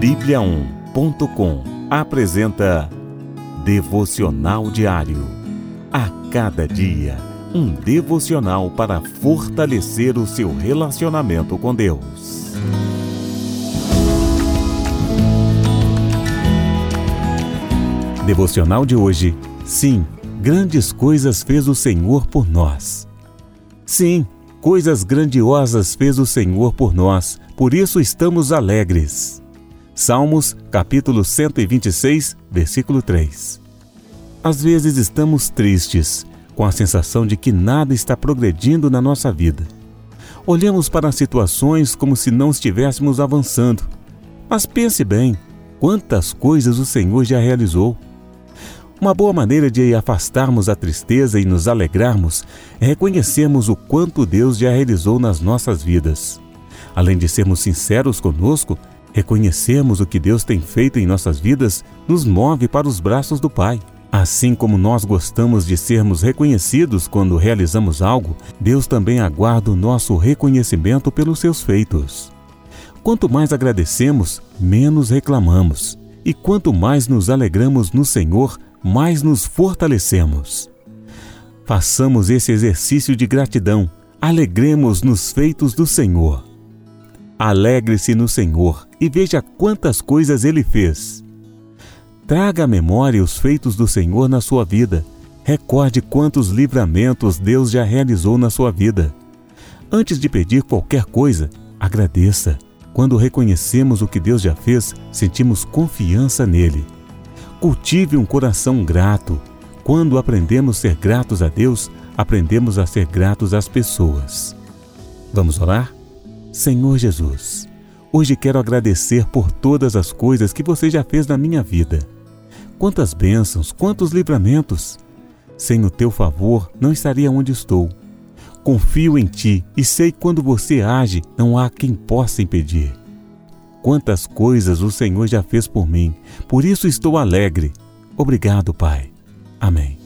Bíblia1.com apresenta Devocional Diário. A cada dia, um devocional para fortalecer o seu relacionamento com Deus. Devocional de hoje. Sim, grandes coisas fez o Senhor por nós. Sim, coisas grandiosas fez o Senhor por nós, por isso estamos alegres. Salmos, capítulo 126, versículo 3. Às vezes estamos tristes, com a sensação de que nada está progredindo na nossa vida. Olhamos para as situações como se não estivéssemos avançando. Mas pense bem, quantas coisas o Senhor já realizou. Uma boa maneira de afastarmos a tristeza e nos alegrarmos é reconhecermos o quanto Deus já realizou nas nossas vidas. Além de sermos sinceros conosco, reconhecermos o que Deus tem feito em nossas vidas nos move para os braços do Pai. Assim como nós gostamos de sermos reconhecidos quando realizamos algo, Deus também aguarda o nosso reconhecimento pelos seus feitos. Quanto mais agradecemos, menos reclamamos. E quanto mais nos alegramos no Senhor, mais nos fortalecemos. Façamos esse exercício de gratidão. Alegremos nos feitos do Senhor. Alegre-se no Senhor e veja quantas coisas ele fez. Traga à memória os feitos do Senhor na sua vida. Recorde quantos livramentos Deus já realizou na sua vida. Antes de pedir qualquer coisa, agradeça. Quando reconhecemos o que Deus já fez, sentimos confiança nele. Cultive um coração grato. Quando aprendemos a ser gratos a Deus, aprendemos a ser gratos às pessoas. Vamos orar? Senhor Jesus, hoje quero agradecer por todas as coisas que você já fez na minha vida. Quantas bênçãos, quantos livramentos! Sem o teu favor, não estaria onde estou. Confio em ti e sei quando você age, não há quem possa impedir quantas coisas o Senhor já fez por mim. Por isso estou alegre. Obrigado, Pai. Amém.